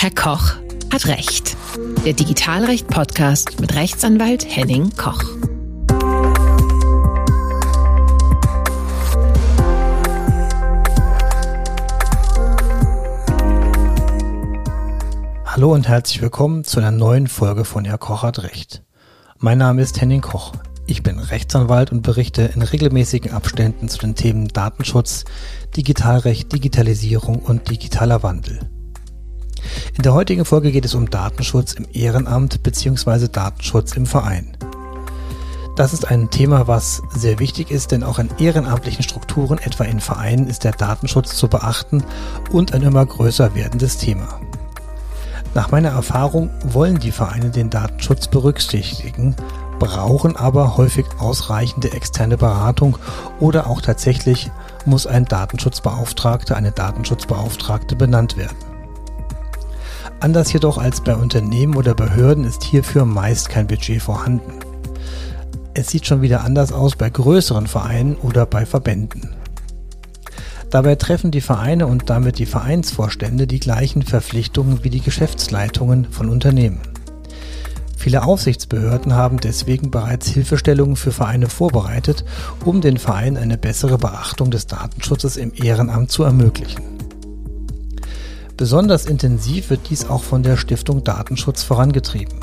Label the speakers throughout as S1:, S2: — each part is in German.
S1: Herr Koch hat Recht. Der Digitalrecht-Podcast mit Rechtsanwalt Henning Koch.
S2: Hallo und herzlich willkommen zu einer neuen Folge von Herr Koch hat Recht. Mein Name ist Henning Koch. Ich bin Rechtsanwalt und berichte in regelmäßigen Abständen zu den Themen Datenschutz, Digitalrecht, Digitalisierung und digitaler Wandel. In der heutigen Folge geht es um Datenschutz im Ehrenamt bzw. Datenschutz im Verein. Das ist ein Thema, was sehr wichtig ist, denn auch in ehrenamtlichen Strukturen, etwa in Vereinen, ist der Datenschutz zu beachten und ein immer größer werdendes Thema. Nach meiner Erfahrung wollen die Vereine den Datenschutz berücksichtigen, brauchen aber häufig ausreichende externe Beratung oder auch tatsächlich muss ein Datenschutzbeauftragter, eine Datenschutzbeauftragte benannt werden. Anders jedoch als bei Unternehmen oder Behörden ist hierfür meist kein Budget vorhanden. Es sieht schon wieder anders aus bei größeren Vereinen oder bei Verbänden. Dabei treffen die Vereine und damit die Vereinsvorstände die gleichen Verpflichtungen wie die Geschäftsleitungen von Unternehmen. Viele Aufsichtsbehörden haben deswegen bereits Hilfestellungen für Vereine vorbereitet, um den Vereinen eine bessere Beachtung des Datenschutzes im Ehrenamt zu ermöglichen. Besonders intensiv wird dies auch von der Stiftung Datenschutz vorangetrieben.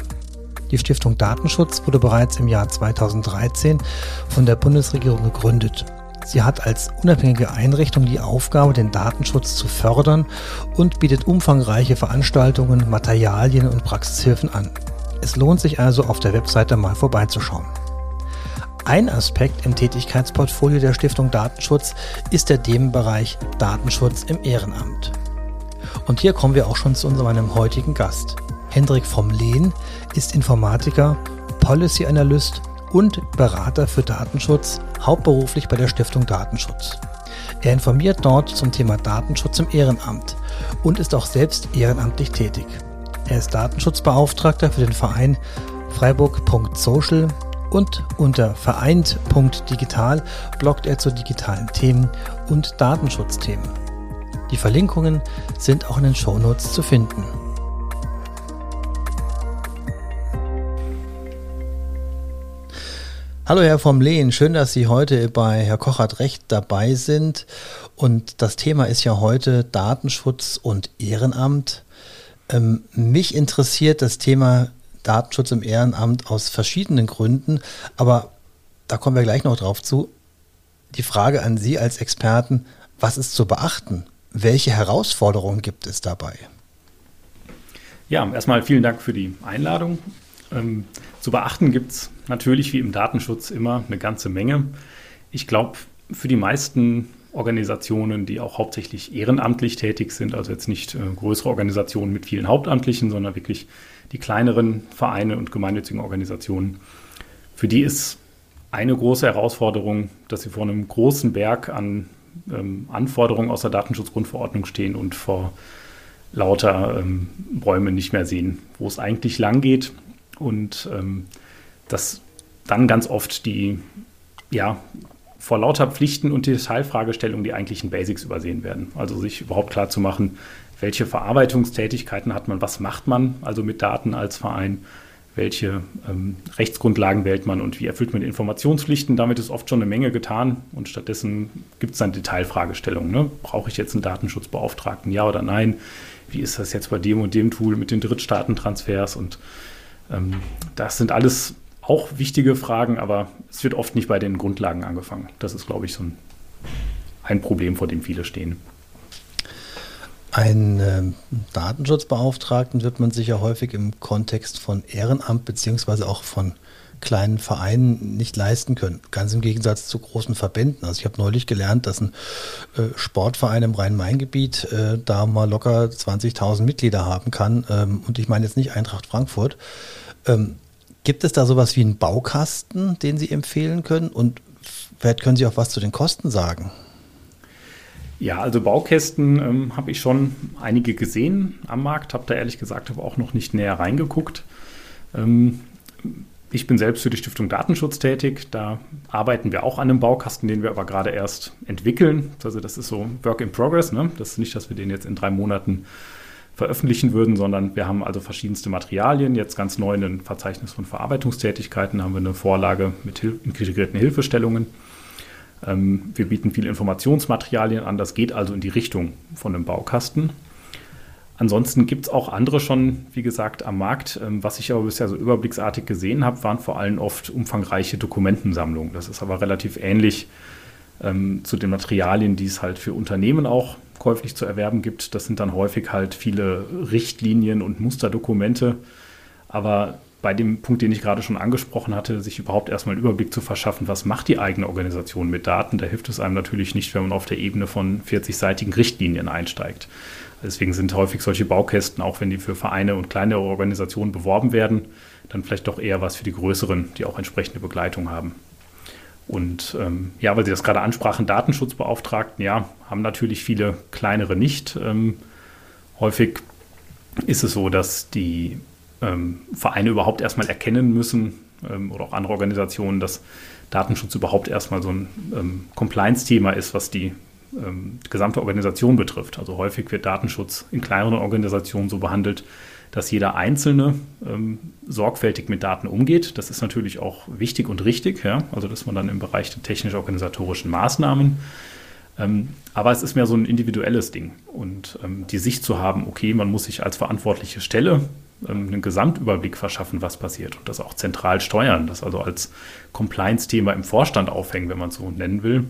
S2: Die Stiftung Datenschutz wurde bereits im Jahr 2013 von der Bundesregierung gegründet. Sie hat als unabhängige Einrichtung die Aufgabe, den Datenschutz zu fördern und bietet umfangreiche Veranstaltungen, Materialien und Praxishilfen an. Es lohnt sich also auf der Webseite mal vorbeizuschauen. Ein Aspekt im Tätigkeitsportfolio der Stiftung Datenschutz ist der Themenbereich Datenschutz im Ehrenamt. Und hier kommen wir auch schon zu unserem heutigen Gast. Hendrik vom Lehn ist Informatiker, Policy Analyst und Berater für Datenschutz, hauptberuflich bei der Stiftung Datenschutz. Er informiert dort zum Thema Datenschutz im Ehrenamt und ist auch selbst ehrenamtlich tätig. Er ist Datenschutzbeauftragter für den Verein Freiburg.social und unter vereint.digital bloggt er zu digitalen Themen und Datenschutzthemen. Die Verlinkungen sind auch in den Shownotes zu finden. Hallo Herr vom Lehn, schön, dass Sie heute bei Herr Kochert Recht dabei sind. Und das Thema ist ja heute Datenschutz und Ehrenamt. Ähm, mich interessiert das Thema Datenschutz im Ehrenamt aus verschiedenen Gründen, aber da kommen wir gleich noch drauf zu. Die Frage an Sie als Experten, was ist zu beachten? Welche Herausforderungen gibt es dabei?
S3: Ja, erstmal vielen Dank für die Einladung. Ähm, zu beachten gibt es natürlich wie im Datenschutz immer eine ganze Menge. Ich glaube, für die meisten Organisationen, die auch hauptsächlich ehrenamtlich tätig sind, also jetzt nicht äh, größere Organisationen mit vielen Hauptamtlichen, sondern wirklich die kleineren Vereine und gemeinnützigen Organisationen. Für die ist eine große Herausforderung, dass sie vor einem großen Berg an ähm, Anforderungen aus der Datenschutzgrundverordnung stehen und vor lauter ähm, Bäume nicht mehr sehen, wo es eigentlich lang geht und ähm, dass dann ganz oft die ja, vor lauter Pflichten und Detailfragestellungen die eigentlichen Basics übersehen werden. Also sich überhaupt klar zu machen, welche Verarbeitungstätigkeiten hat man, was macht man also mit Daten als Verein, welche ähm, Rechtsgrundlagen wählt man und wie erfüllt man Informationspflichten. Damit ist oft schon eine Menge getan und stattdessen gibt es dann Detailfragestellungen. Ne? Brauche ich jetzt einen Datenschutzbeauftragten, ja oder nein? Wie ist das jetzt bei dem und dem Tool mit den Drittstaatentransfers? Und ähm, das sind alles auch wichtige Fragen, aber es wird oft nicht bei den Grundlagen angefangen. Das ist, glaube ich, so ein, ein Problem, vor dem viele stehen.
S2: Ein äh, Datenschutzbeauftragten wird man sich ja häufig im Kontext von Ehrenamt beziehungsweise auch von kleinen Vereinen nicht leisten können. Ganz im Gegensatz zu großen Verbänden. Also ich habe neulich gelernt, dass ein äh, Sportverein im Rhein-Main-Gebiet äh, da mal locker 20.000 Mitglieder haben kann. Ähm, und ich meine jetzt nicht Eintracht Frankfurt. Ähm, Gibt es da sowas wie einen Baukasten, den Sie empfehlen können? Und vielleicht können Sie auch was zu den Kosten sagen.
S3: Ja, also Baukästen ähm, habe ich schon einige gesehen am Markt, habe da ehrlich gesagt aber auch noch nicht näher reingeguckt. Ähm, ich bin selbst für die Stiftung Datenschutz tätig. Da arbeiten wir auch an einem Baukasten, den wir aber gerade erst entwickeln. Also das ist so Work in Progress. Ne? Das ist nicht, dass wir den jetzt in drei Monaten veröffentlichen würden, sondern wir haben also verschiedenste Materialien. Jetzt ganz neu in ein Verzeichnis von Verarbeitungstätigkeiten haben wir eine Vorlage mit integrierten Hilfestellungen. Ähm, wir bieten viele Informationsmaterialien an. Das geht also in die Richtung von einem Baukasten. Ansonsten gibt es auch andere schon, wie gesagt, am Markt. Ähm, was ich aber bisher so überblicksartig gesehen habe, waren vor allem oft umfangreiche Dokumentensammlungen. Das ist aber relativ ähnlich ähm, zu den Materialien, die es halt für Unternehmen auch käuflich zu erwerben gibt. Das sind dann häufig halt viele Richtlinien und Musterdokumente. Aber bei dem Punkt, den ich gerade schon angesprochen hatte, sich überhaupt erstmal einen Überblick zu verschaffen, was macht die eigene Organisation mit Daten, da hilft es einem natürlich nicht, wenn man auf der Ebene von 40-seitigen Richtlinien einsteigt. Deswegen sind häufig solche Baukästen, auch wenn die für Vereine und kleinere Organisationen beworben werden, dann vielleicht doch eher was für die größeren, die auch entsprechende Begleitung haben. Und ähm, ja, weil Sie das gerade ansprachen, Datenschutzbeauftragten, ja, haben natürlich viele kleinere nicht. Ähm, häufig ist es so, dass die ähm, Vereine überhaupt erstmal erkennen müssen ähm, oder auch andere Organisationen, dass Datenschutz überhaupt erstmal so ein ähm, Compliance-Thema ist, was die ähm, gesamte Organisation betrifft. Also häufig wird Datenschutz in kleineren Organisationen so behandelt, dass jeder Einzelne ähm, sorgfältig mit Daten umgeht. Das ist natürlich auch wichtig und richtig, ja? also dass man dann im Bereich der technisch-organisatorischen Maßnahmen, ähm, aber es ist mehr so ein individuelles Ding. Und ähm, die Sicht zu haben, okay, man muss sich als verantwortliche Stelle einen Gesamtüberblick verschaffen, was passiert und das auch zentral steuern, das also als Compliance-Thema im Vorstand aufhängen, wenn man es so nennen will.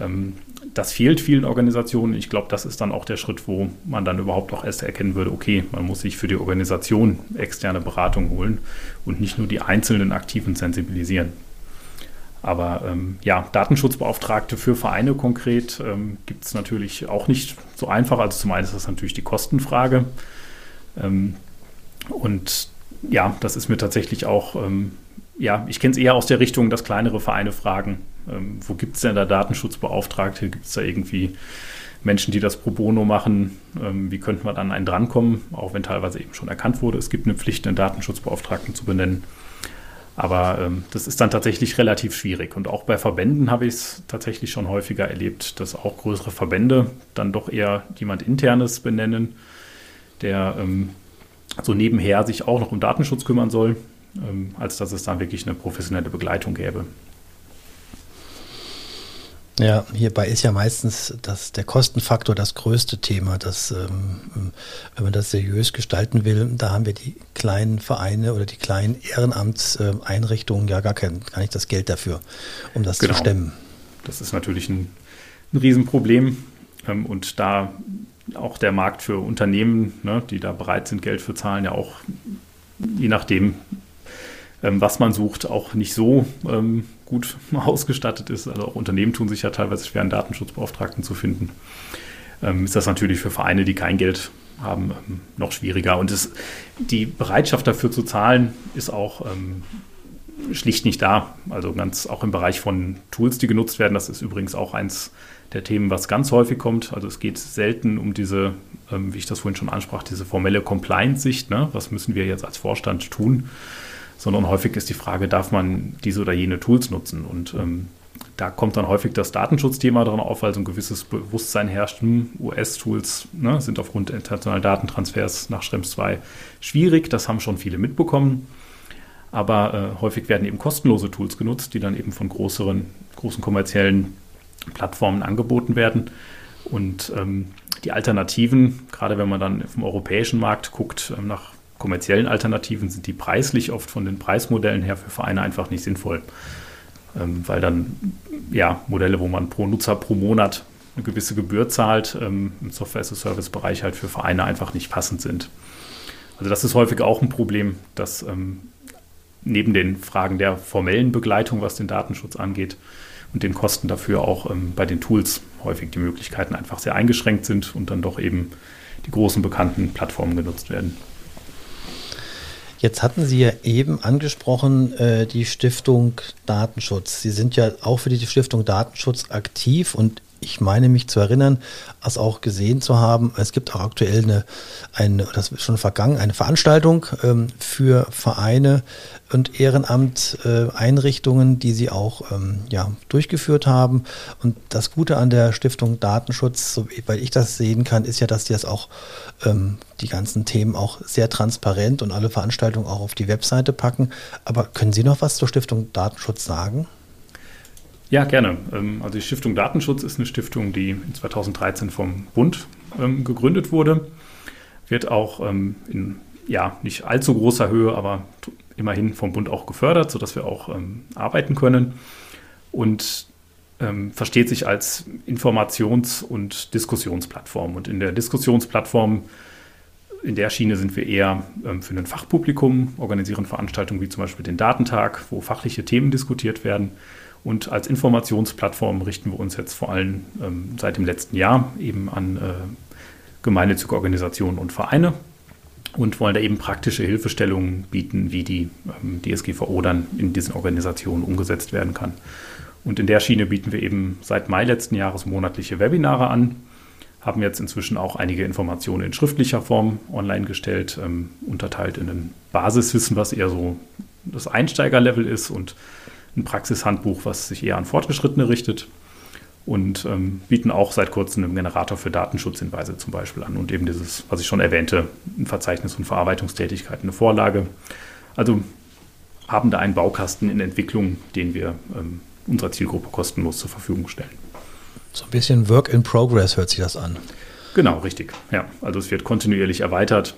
S3: Ähm, das fehlt vielen Organisationen. Ich glaube, das ist dann auch der Schritt, wo man dann überhaupt auch erst erkennen würde, okay, man muss sich für die Organisation externe Beratung holen und nicht nur die einzelnen Aktiven sensibilisieren. Aber ähm, ja, Datenschutzbeauftragte für Vereine konkret ähm, gibt es natürlich auch nicht so einfach. Also zum einen ist das natürlich die Kostenfrage. Ähm, und ja, das ist mir tatsächlich auch, ähm, ja, ich kenne es eher aus der Richtung, dass kleinere Vereine fragen, ähm, wo gibt es denn da Datenschutzbeauftragte? Gibt es da irgendwie Menschen, die das pro bono machen? Ähm, wie könnte man an einen drankommen? Auch wenn teilweise eben schon erkannt wurde, es gibt eine Pflicht, einen Datenschutzbeauftragten zu benennen. Aber ähm, das ist dann tatsächlich relativ schwierig. Und auch bei Verbänden habe ich es tatsächlich schon häufiger erlebt, dass auch größere Verbände dann doch eher jemand Internes benennen, der ähm, so nebenher sich auch noch um Datenschutz kümmern soll, ähm, als dass es dann wirklich eine professionelle Begleitung gäbe.
S2: Ja, hierbei ist ja meistens das, der Kostenfaktor das größte Thema. Dass, ähm, wenn man das seriös gestalten will, da haben wir die kleinen Vereine oder die kleinen Ehrenamtseinrichtungen ja gar, kein, gar nicht das Geld dafür, um das genau. zu stemmen.
S3: Das ist natürlich ein, ein Riesenproblem. Ähm, und da auch der Markt für Unternehmen, ne, die da bereit sind, Geld für zahlen, ja auch je nachdem, ähm, was man sucht, auch nicht so ähm, gut ausgestattet ist. Also auch Unternehmen tun sich ja teilweise schwer, einen Datenschutzbeauftragten zu finden. Ähm, ist das natürlich für Vereine, die kein Geld haben, ähm, noch schwieriger. Und es, die Bereitschaft dafür zu zahlen ist auch ähm, schlicht nicht da. Also ganz auch im Bereich von Tools, die genutzt werden. Das ist übrigens auch eins der Themen, was ganz häufig kommt. Also es geht selten um diese, ähm, wie ich das vorhin schon ansprach, diese formelle Compliance-Sicht. Ne? Was müssen wir jetzt als Vorstand tun? sondern häufig ist die Frage, darf man diese oder jene Tools nutzen? Und ähm, da kommt dann häufig das Datenschutzthema dran auf, weil so ein gewisses Bewusstsein herrscht, hm, US-Tools ne, sind aufgrund internationalen Datentransfers nach Schrems 2 schwierig, das haben schon viele mitbekommen. Aber äh, häufig werden eben kostenlose Tools genutzt, die dann eben von größeren, großen kommerziellen Plattformen angeboten werden. Und ähm, die Alternativen, gerade wenn man dann vom europäischen Markt guckt, ähm, nach kommerziellen Alternativen sind die preislich oft von den Preismodellen her für Vereine einfach nicht sinnvoll. Ähm, weil dann ja Modelle, wo man pro Nutzer pro Monat eine gewisse Gebühr zahlt, ähm, im Software-as-a-Service-Bereich halt für Vereine einfach nicht passend sind. Also das ist häufig auch ein Problem, dass ähm, neben den Fragen der formellen Begleitung, was den Datenschutz angeht, und den Kosten dafür auch ähm, bei den Tools häufig die Möglichkeiten einfach sehr eingeschränkt sind und dann doch eben die großen bekannten Plattformen genutzt werden.
S2: Jetzt hatten Sie ja eben angesprochen, äh, die Stiftung Datenschutz. Sie sind ja auch für die Stiftung Datenschutz aktiv und ich meine mich zu erinnern, es auch gesehen zu haben. Es gibt auch aktuell eine, eine das ist schon vergangen, eine Veranstaltung ähm, für Vereine und Ehrenamt-Einrichtungen, äh, die sie auch ähm, ja, durchgeführt haben. Und das Gute an der Stiftung Datenschutz, so, weil ich das sehen kann, ist ja, dass die das auch ähm, die ganzen Themen auch sehr transparent und alle Veranstaltungen auch auf die Webseite packen. Aber können Sie noch was zur Stiftung Datenschutz sagen?
S3: Ja, gerne. Ähm, also die Stiftung Datenschutz ist eine Stiftung, die 2013 vom Bund ähm, gegründet wurde. Wird auch ähm, in ja, nicht allzu großer Höhe, aber immerhin vom Bund auch gefördert, sodass wir auch arbeiten können. Und versteht sich als Informations- und Diskussionsplattform. Und in der Diskussionsplattform in der Schiene sind wir eher für ein Fachpublikum, organisieren Veranstaltungen wie zum Beispiel den Datentag, wo fachliche Themen diskutiert werden. Und als Informationsplattform richten wir uns jetzt vor allem ähm, seit dem letzten Jahr eben an äh, gemeinnützige Organisationen und Vereine und wollen da eben praktische Hilfestellungen bieten, wie die ähm, DSGVO dann in diesen Organisationen umgesetzt werden kann. Und in der Schiene bieten wir eben seit Mai letzten Jahres monatliche Webinare an, haben jetzt inzwischen auch einige Informationen in schriftlicher Form online gestellt, ähm, unterteilt in ein Basiswissen, was eher so das Einsteigerlevel ist und ein Praxishandbuch, was sich eher an Fortgeschrittene richtet und ähm, bieten auch seit kurzem einen Generator für Datenschutzhinweise zum Beispiel an und eben dieses, was ich schon erwähnte, ein Verzeichnis von Verarbeitungstätigkeiten, eine Vorlage. Also haben da einen Baukasten in Entwicklung, den wir ähm, unserer Zielgruppe kostenlos zur Verfügung stellen.
S2: So ein bisschen Work in Progress hört sich das an.
S3: Genau, richtig. Ja, also es wird kontinuierlich erweitert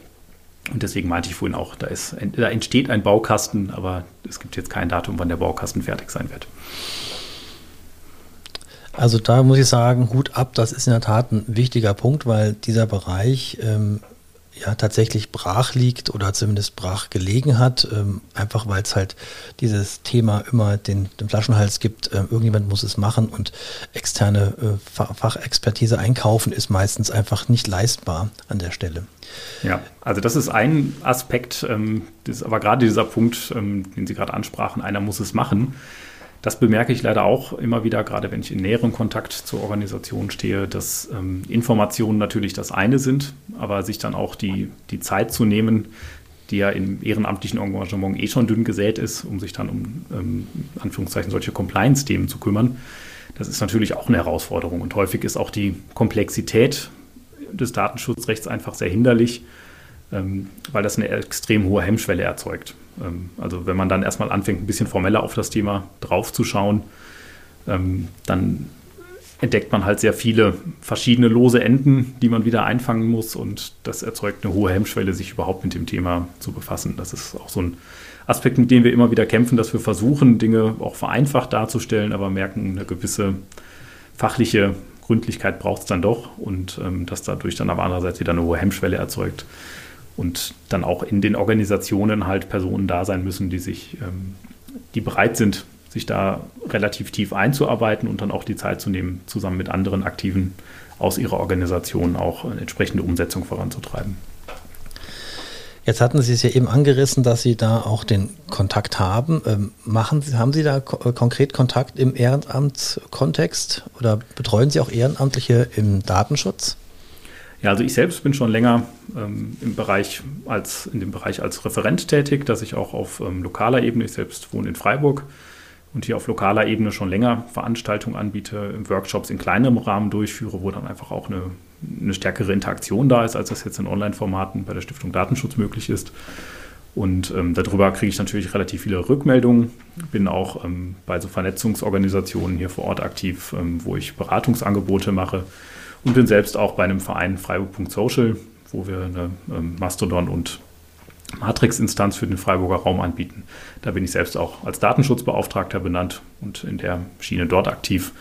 S3: und deswegen meinte ich vorhin auch, da, ist, da entsteht ein Baukasten, aber es gibt jetzt kein Datum, wann der Baukasten fertig sein wird.
S2: Also da muss ich sagen, Hut ab, das ist in der Tat ein wichtiger Punkt, weil dieser Bereich ähm, ja tatsächlich brach liegt oder zumindest brach gelegen hat, ähm, einfach weil es halt dieses Thema immer den, den Flaschenhals gibt, äh, irgendjemand muss es machen und externe äh, Fachexpertise einkaufen ist meistens einfach nicht leistbar an der Stelle.
S3: Ja, also das ist ein Aspekt, ähm, das ist aber gerade dieser Punkt, ähm, den Sie gerade ansprachen, einer muss es machen das bemerke ich leider auch immer wieder, gerade wenn ich in näherem Kontakt zur Organisation stehe, dass ähm, Informationen natürlich das eine sind, aber sich dann auch die, die Zeit zu nehmen, die ja im ehrenamtlichen Engagement eh schon dünn gesät ist, um sich dann um ähm, Anführungszeichen solche Compliance-Themen zu kümmern. Das ist natürlich auch eine Herausforderung und häufig ist auch die Komplexität des Datenschutzrechts einfach sehr hinderlich, weil das eine extrem hohe Hemmschwelle erzeugt. Ähm, also wenn man dann erstmal anfängt, ein bisschen formeller auf das Thema draufzuschauen, ähm, dann entdeckt man halt sehr viele verschiedene lose Enden, die man wieder einfangen muss und das erzeugt eine hohe Hemmschwelle, sich überhaupt mit dem Thema zu befassen. Das ist auch so ein Aspekt, mit dem wir immer wieder kämpfen, dass wir versuchen, Dinge auch vereinfacht darzustellen, aber merken, eine gewisse fachliche Gründlichkeit braucht es dann doch und ähm, dass dadurch dann aber andererseits wieder eine hohe Hemmschwelle erzeugt, und dann auch in den Organisationen halt Personen da sein müssen, die sich, ähm, die bereit sind, sich da relativ tief einzuarbeiten und dann auch die Zeit zu nehmen, zusammen mit anderen Aktiven aus ihrer Organisation auch eine entsprechende Umsetzung voranzutreiben.
S2: Jetzt hatten Sie es ja eben angerissen, dass Sie da auch den Kontakt haben. Ähm, machen Sie, haben Sie da ko konkret Kontakt im Ehrenamtskontext oder betreuen Sie auch Ehrenamtliche im Datenschutz?
S3: Ja, also ich selbst bin schon länger ähm, im Bereich als, in dem Bereich als Referent tätig, dass ich auch auf ähm, lokaler Ebene, ich selbst wohne in Freiburg und hier auf lokaler Ebene schon länger Veranstaltungen anbiete, Workshops in kleinerem Rahmen durchführe, wo dann einfach auch eine, eine stärkere Interaktion da ist, als das jetzt in Online-Formaten bei der Stiftung Datenschutz möglich ist. Und ähm, darüber kriege ich natürlich relativ viele Rückmeldungen. Bin auch ähm, bei so Vernetzungsorganisationen hier vor Ort aktiv, ähm, wo ich Beratungsangebote mache und bin selbst auch bei einem Verein Freiburg.social, wo wir eine ähm, Mastodon- und Matrix-Instanz für den Freiburger Raum anbieten. Da bin ich selbst auch als Datenschutzbeauftragter benannt und in der Schiene dort aktiv.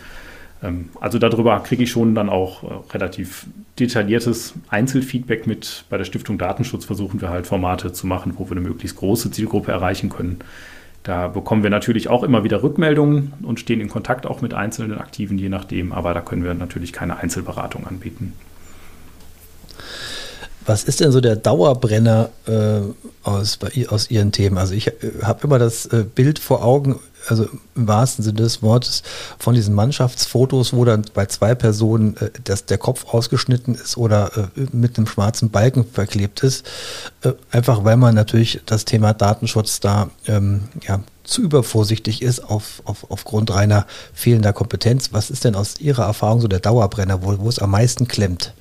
S3: Ähm, also darüber kriege ich schon dann auch äh, relativ detailliertes Einzelfeedback mit. Bei der Stiftung Datenschutz versuchen wir halt Formate zu machen, wo wir eine möglichst große Zielgruppe erreichen können. Da bekommen wir natürlich auch immer wieder Rückmeldungen und stehen in Kontakt auch mit einzelnen Aktiven, je nachdem, aber da können wir natürlich keine Einzelberatung anbieten.
S2: Was ist denn so der Dauerbrenner äh, aus, aus Ihren Themen? Also ich äh, habe immer das äh, Bild vor Augen, also im wahrsten Sinne des Wortes, von diesen Mannschaftsfotos, wo dann bei zwei Personen äh, das, der Kopf ausgeschnitten ist oder äh, mit einem schwarzen Balken verklebt ist. Äh, einfach weil man natürlich das Thema Datenschutz da ähm, ja, zu übervorsichtig ist auf, auf, aufgrund reiner fehlender Kompetenz. Was ist denn aus Ihrer Erfahrung so der Dauerbrenner, wo, wo es am meisten klemmt?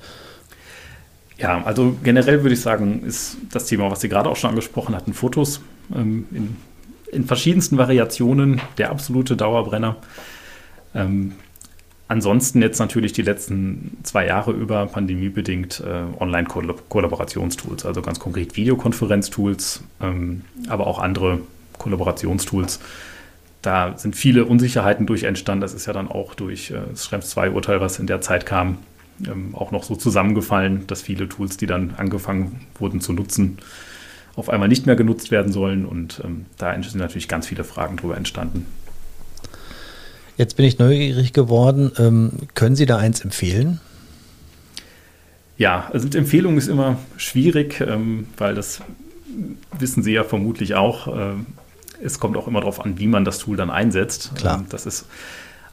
S3: Ja, also generell würde ich sagen, ist das Thema, was Sie gerade auch schon angesprochen hatten, Fotos ähm, in, in, verschiedensten Variationen der absolute Dauerbrenner. Ähm, ansonsten jetzt natürlich die letzten zwei Jahre über pandemiebedingt äh, Online-Kollaborationstools, also ganz konkret Videokonferenztools, ähm, aber auch andere Kollaborationstools. Da sind viele Unsicherheiten durch entstanden. Das ist ja dann auch durch äh, das Schrems 2-Urteil, was in der Zeit kam, ähm, auch noch so zusammengefallen, dass viele Tools, die dann angefangen wurden zu nutzen, auf einmal nicht mehr genutzt werden sollen. Und ähm, da sind natürlich ganz viele Fragen drüber entstanden.
S2: Jetzt bin ich neugierig geworden. Ähm, können Sie da eins empfehlen?
S3: Ja, also mit Empfehlungen ist immer schwierig, ähm, weil das wissen Sie ja vermutlich auch. Äh, es kommt auch immer darauf an, wie man das Tool dann einsetzt.
S2: Klar.
S3: Ähm, das ist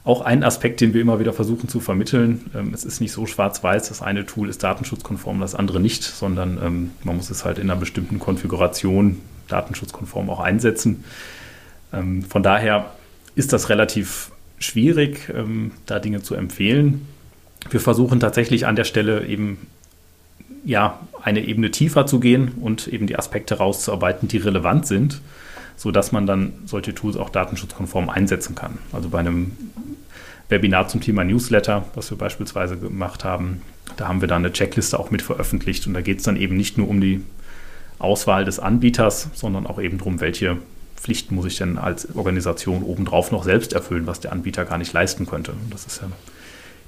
S3: auch ein Aspekt, den wir immer wieder versuchen zu vermitteln. Ähm, es ist nicht so schwarz-weiß, das eine Tool ist datenschutzkonform, das andere nicht, sondern ähm, man muss es halt in einer bestimmten Konfiguration datenschutzkonform auch einsetzen. Ähm, von daher ist das relativ schwierig, da Dinge zu empfehlen. Wir versuchen tatsächlich an der Stelle eben ja, eine Ebene tiefer zu gehen und eben die Aspekte rauszuarbeiten, die relevant sind, sodass man dann solche Tools auch datenschutzkonform einsetzen kann. Also bei einem Webinar zum Thema Newsletter, was wir beispielsweise gemacht haben. Da haben wir dann eine Checkliste auch mit veröffentlicht und da geht es dann eben nicht nur um die Auswahl des Anbieters, sondern auch eben darum, welche Pflichten muss ich denn als Organisation obendrauf noch selbst erfüllen, was der Anbieter gar nicht leisten könnte. Das ist ja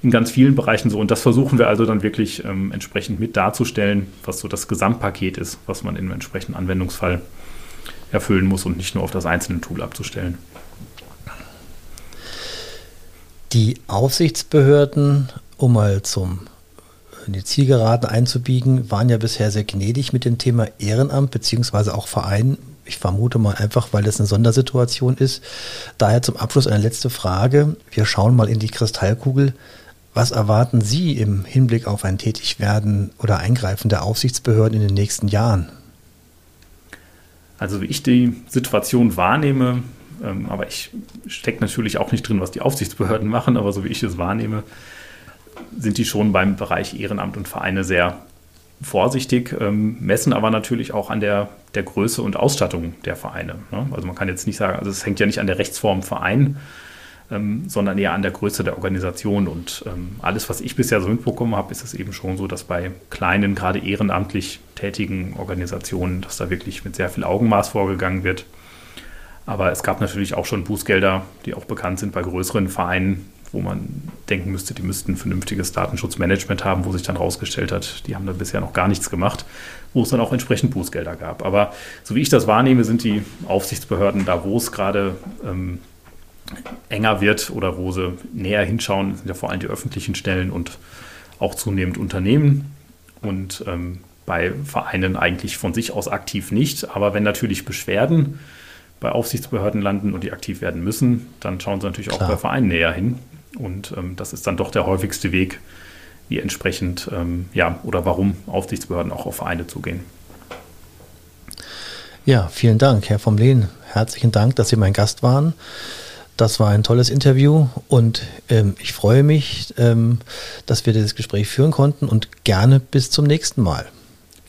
S3: in ganz vielen Bereichen so. Und das versuchen wir also dann wirklich ähm, entsprechend mit darzustellen, was so das Gesamtpaket ist, was man im entsprechenden Anwendungsfall erfüllen muss und nicht nur auf das einzelne Tool abzustellen.
S2: Die Aufsichtsbehörden, um mal zum in die Zielgeraden einzubiegen, waren ja bisher sehr gnädig mit dem Thema Ehrenamt beziehungsweise auch Verein. Ich vermute mal einfach, weil das eine Sondersituation ist. Daher zum Abschluss eine letzte Frage. Wir schauen mal in die Kristallkugel. Was erwarten Sie im Hinblick auf ein Tätigwerden oder Eingreifen der Aufsichtsbehörden in den nächsten Jahren?
S3: Also wie ich die Situation wahrnehme, ähm, aber ich stecke natürlich auch nicht drin, was die Aufsichtsbehörden machen, aber so wie ich es wahrnehme, sind die schon beim Bereich Ehrenamt und Vereine sehr vorsichtig, ähm, messen aber natürlich auch an der, der Größe und Ausstattung der Vereine. Ne? Also man kann jetzt nicht sagen, also es hängt ja nicht an der Rechtsform Verein, ähm, sondern eher an der Größe der Organisation. Und ähm, alles, was ich bisher so mitbekommen habe, ist es eben schon so, dass bei kleinen, gerade ehrenamtlich tätigen Organisationen, dass da wirklich mit sehr viel Augenmaß vorgegangen wird. Aber es gab natürlich auch schon Bußgelder, die auch bekannt sind bei größeren Vereinen, wo man denken müsste, die müssten ein vernünftiges Datenschutzmanagement haben, wo sich dann rausgestellt hat, die haben da bisher noch gar nichts gemacht, wo es dann auch entsprechend Bußgelder gab. Aber so wie ich das wahrnehme, sind die Aufsichtsbehörden da, wo es gerade ähm, enger wird oder wo sie näher hinschauen, sind ja vor allem die öffentlichen Stellen und auch zunehmend Unternehmen. Und ähm, bei Vereinen eigentlich von sich aus aktiv nicht. Aber wenn natürlich Beschwerden bei Aufsichtsbehörden landen und die aktiv werden müssen, dann schauen sie natürlich Klar. auch bei Vereinen näher hin. Und ähm, das ist dann doch der häufigste Weg, wie entsprechend, ähm, ja, oder warum Aufsichtsbehörden auch auf Vereine zugehen.
S2: Ja, vielen Dank, Herr vom Lehn. Herzlichen Dank, dass Sie mein Gast waren. Das war ein tolles Interview und ähm, ich freue mich, ähm, dass wir dieses Gespräch führen konnten und gerne bis zum nächsten Mal.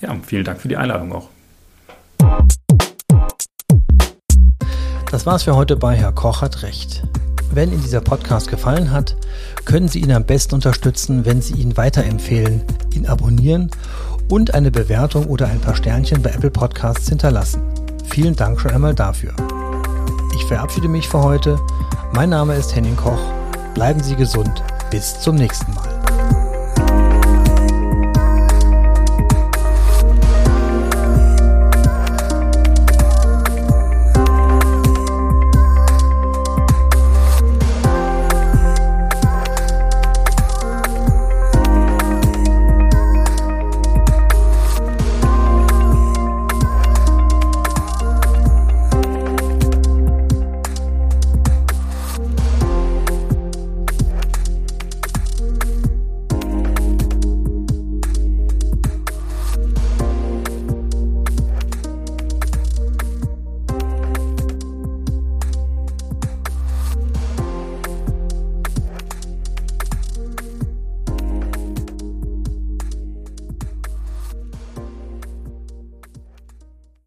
S3: Ja, vielen Dank für die Einladung auch.
S2: Das war's für heute bei Herr Koch hat Recht. Wenn Ihnen dieser Podcast gefallen hat, können Sie ihn am besten unterstützen, wenn Sie ihn weiterempfehlen, ihn abonnieren und eine Bewertung oder ein paar Sternchen bei Apple Podcasts hinterlassen. Vielen Dank schon einmal dafür. Ich verabschiede mich für heute. Mein Name ist Henning Koch. Bleiben Sie gesund. Bis zum nächsten Mal.